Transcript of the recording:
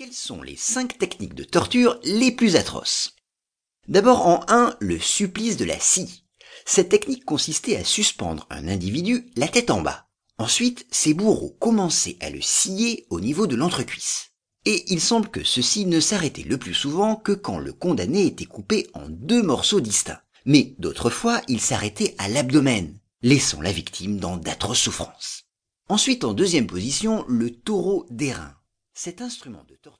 Quelles sont les 5 techniques de torture les plus atroces? D'abord en 1, le supplice de la scie. Cette technique consistait à suspendre un individu la tête en bas. Ensuite, ses bourreaux commençaient à le scier au niveau de l'entrecuisse. Et il semble que ceci ne s'arrêtait le plus souvent que quand le condamné était coupé en deux morceaux distincts. Mais d'autres fois, il s'arrêtait à l'abdomen, laissant la victime dans d'atroces souffrances. Ensuite, en deuxième position, le taureau d'airain. Cet instrument de torture